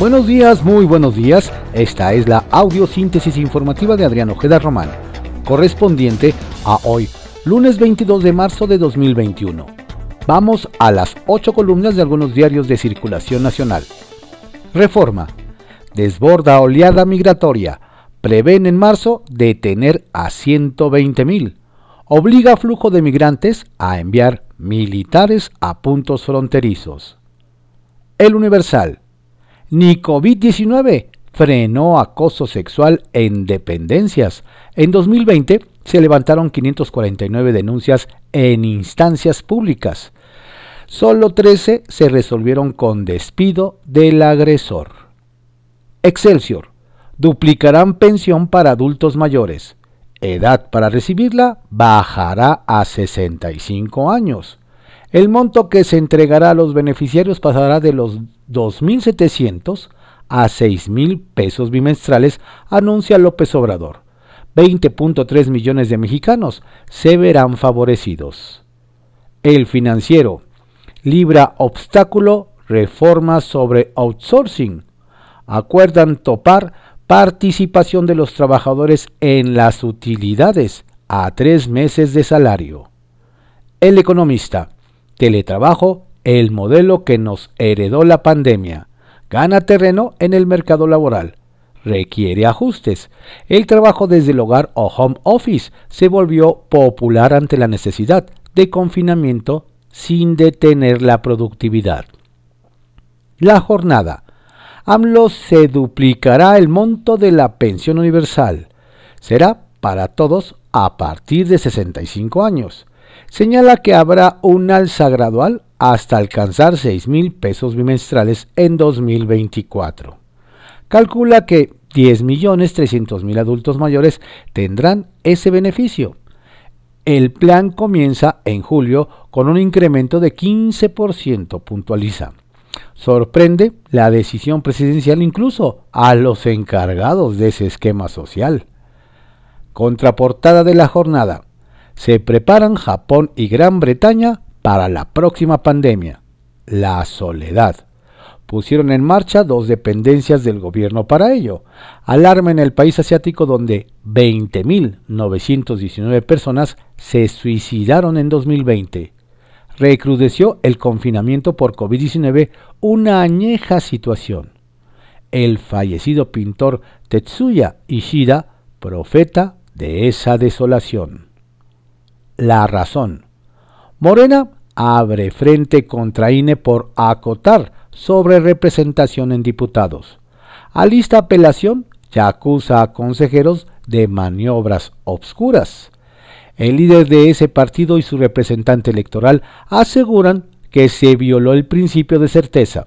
Buenos días, muy buenos días. Esta es la audiosíntesis informativa de Adrián Ojeda Román, correspondiente a hoy, lunes 22 de marzo de 2021. Vamos a las ocho columnas de algunos diarios de circulación nacional. Reforma. Desborda oleada migratoria. Prevén en marzo detener a 120 mil. Obliga flujo de migrantes a enviar militares a puntos fronterizos. El Universal. Ni COVID-19 frenó acoso sexual en dependencias. En 2020 se levantaron 549 denuncias en instancias públicas. Solo 13 se resolvieron con despido del agresor. Excelsior. Duplicarán pensión para adultos mayores. Edad para recibirla bajará a 65 años. El monto que se entregará a los beneficiarios pasará de los 2.700 a 6.000 pesos bimestrales, anuncia López Obrador. 20.3 millones de mexicanos se verán favorecidos. El financiero libra obstáculo reforma sobre outsourcing. Acuerdan topar participación de los trabajadores en las utilidades a tres meses de salario. El economista Teletrabajo, el modelo que nos heredó la pandemia. Gana terreno en el mercado laboral. Requiere ajustes. El trabajo desde el hogar o home office se volvió popular ante la necesidad de confinamiento sin detener la productividad. La jornada. AMLO se duplicará el monto de la pensión universal. Será para todos a partir de 65 años señala que habrá un alza gradual hasta alcanzar 6 mil pesos bimestrales en 2024. Calcula que 10.300.000 adultos mayores tendrán ese beneficio. El plan comienza en julio con un incremento de 15%, puntualiza. Sorprende la decisión presidencial incluso a los encargados de ese esquema social. Contraportada de la jornada se preparan Japón y Gran Bretaña para la próxima pandemia, la soledad. Pusieron en marcha dos dependencias del gobierno para ello. Alarma en el país asiático donde 20.919 personas se suicidaron en 2020. Recrudeció el confinamiento por COVID-19 una añeja situación. El fallecido pintor Tetsuya Ishida, profeta de esa desolación la razón. Morena abre frente contra INE por acotar sobre representación en diputados. Alista apelación y acusa a consejeros de maniobras obscuras. El líder de ese partido y su representante electoral aseguran que se violó el principio de certeza.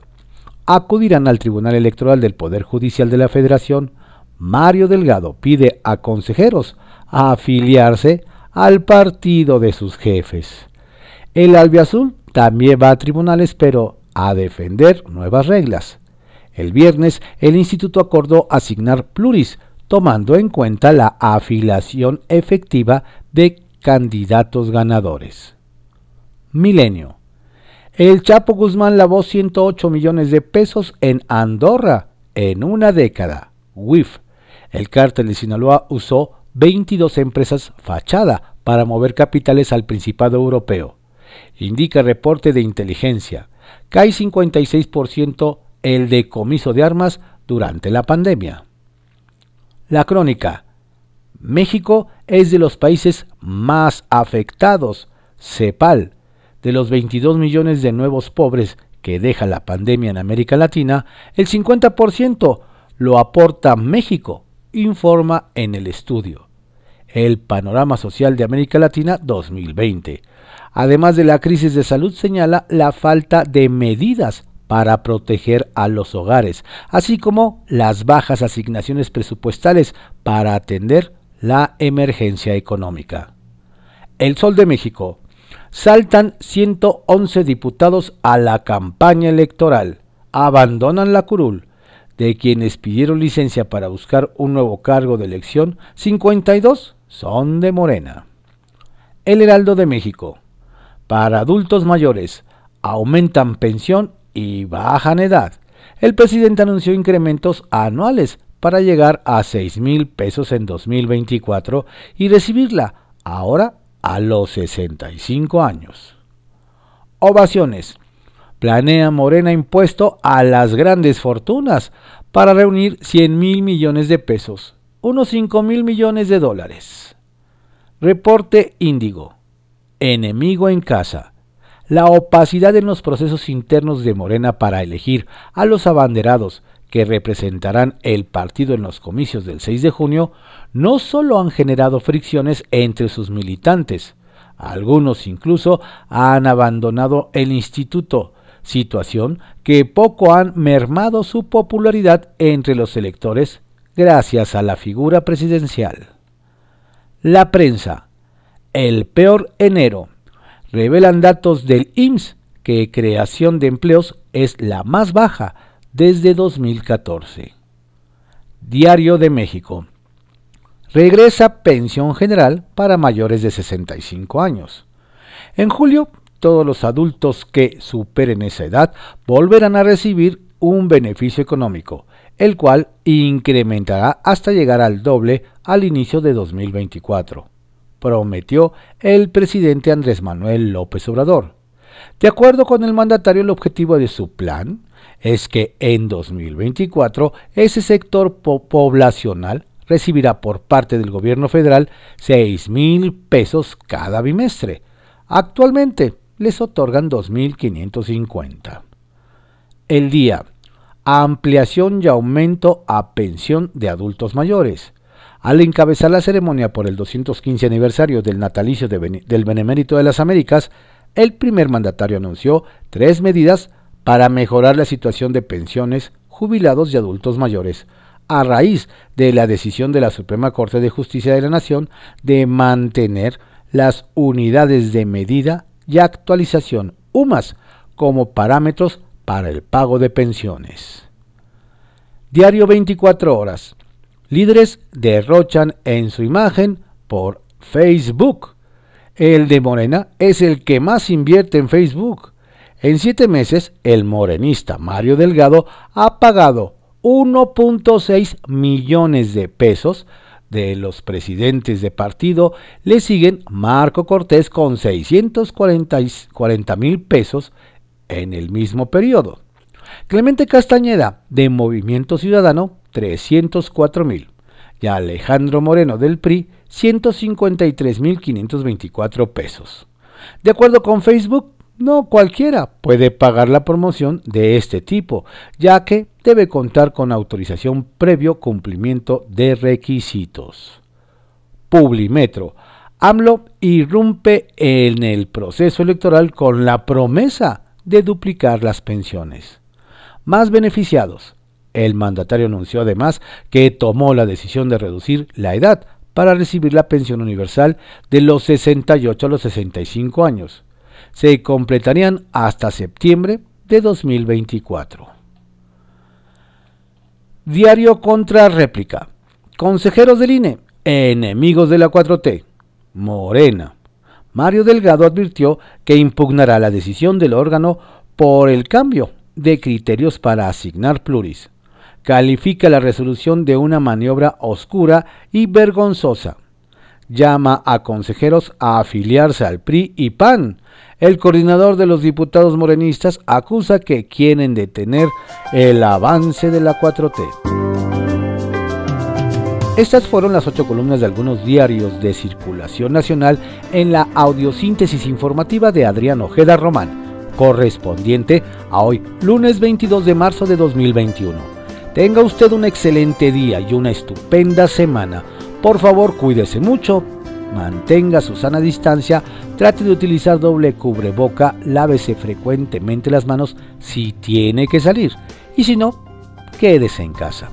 Acudirán al Tribunal Electoral del Poder Judicial de la Federación. Mario Delgado pide a consejeros afiliarse al partido de sus jefes. El albiazul también va a tribunales, pero a defender nuevas reglas. El viernes, el instituto acordó asignar pluris, tomando en cuenta la afiliación efectiva de candidatos ganadores. Milenio. El Chapo Guzmán lavó 108 millones de pesos en Andorra en una década. WIF. El cártel de Sinaloa usó 22 empresas fachada para mover capitales al Principado Europeo. Indica reporte de inteligencia. Cae 56% el decomiso de armas durante la pandemia. La crónica. México es de los países más afectados. CEPAL. De los 22 millones de nuevos pobres que deja la pandemia en América Latina, el 50% lo aporta México, informa en el estudio el Panorama Social de América Latina 2020. Además de la crisis de salud, señala la falta de medidas para proteger a los hogares, así como las bajas asignaciones presupuestales para atender la emergencia económica. El Sol de México. Saltan 111 diputados a la campaña electoral. Abandonan la curul. De quienes pidieron licencia para buscar un nuevo cargo de elección, 52 son de Morena. El Heraldo de México. Para adultos mayores, aumentan pensión y bajan edad. el presidente anunció incrementos anuales para llegar a 6 mil pesos en 2024 y recibirla ahora a los 65 años. Ovaciones. Planea Morena impuesto a las grandes fortunas para reunir 100 mil millones de pesos, unos 5 mil millones de dólares. Reporte Índigo. Enemigo en casa. La opacidad en los procesos internos de Morena para elegir a los abanderados que representarán el partido en los comicios del 6 de junio no solo han generado fricciones entre sus militantes, algunos incluso han abandonado el instituto, situación que poco han mermado su popularidad entre los electores gracias a la figura presidencial. La prensa. El peor enero. Revelan datos del IMSS que creación de empleos es la más baja desde 2014. Diario de México. Regresa pensión general para mayores de 65 años. En julio, todos los adultos que superen esa edad volverán a recibir un beneficio económico, el cual incrementará hasta llegar al doble al inicio de 2024, prometió el presidente Andrés Manuel López Obrador. De acuerdo con el mandatario, el objetivo de su plan es que en 2024 ese sector poblacional recibirá por parte del gobierno federal 6 mil pesos cada bimestre. Actualmente les otorgan 2.550. El día ampliación y aumento a pensión de adultos mayores. Al encabezar la ceremonia por el 215 aniversario del natalicio del Benemérito de las Américas, el primer mandatario anunció tres medidas para mejorar la situación de pensiones, jubilados y adultos mayores, a raíz de la decisión de la Suprema Corte de Justicia de la Nación de mantener las unidades de medida y actualización UMAS como parámetros para el pago de pensiones. Diario 24 horas. Líderes derrochan en su imagen por Facebook. El de Morena es el que más invierte en Facebook. En siete meses, el morenista Mario Delgado ha pagado 1.6 millones de pesos de los presidentes de partido. Le siguen Marco Cortés con 640 mil pesos en el mismo periodo. Clemente Castañeda, de Movimiento Ciudadano, 304 mil. Y Alejandro Moreno del PRI, 153 mil 524 pesos. De acuerdo con Facebook, no cualquiera puede pagar la promoción de este tipo, ya que debe contar con autorización previo cumplimiento de requisitos. Publimetro. AMLO irrumpe en el proceso electoral con la promesa de duplicar las pensiones. Más beneficiados. El mandatario anunció además que tomó la decisión de reducir la edad para recibir la pensión universal de los 68 a los 65 años. Se completarían hasta septiembre de 2024. Diario contra réplica. Consejeros del INE, enemigos de la 4T. Morena. Mario Delgado advirtió que impugnará la decisión del órgano por el cambio de criterios para asignar pluris. Califica la resolución de una maniobra oscura y vergonzosa. Llama a consejeros a afiliarse al PRI y PAN. El coordinador de los diputados morenistas acusa que quieren detener el avance de la 4T. Estas fueron las ocho columnas de algunos diarios de circulación nacional en la audiosíntesis informativa de Adrián Ojeda Román, correspondiente a hoy, lunes 22 de marzo de 2021. Tenga usted un excelente día y una estupenda semana. Por favor, cuídese mucho, mantenga su sana distancia, trate de utilizar doble cubreboca, lávese frecuentemente las manos si tiene que salir y si no, quédese en casa.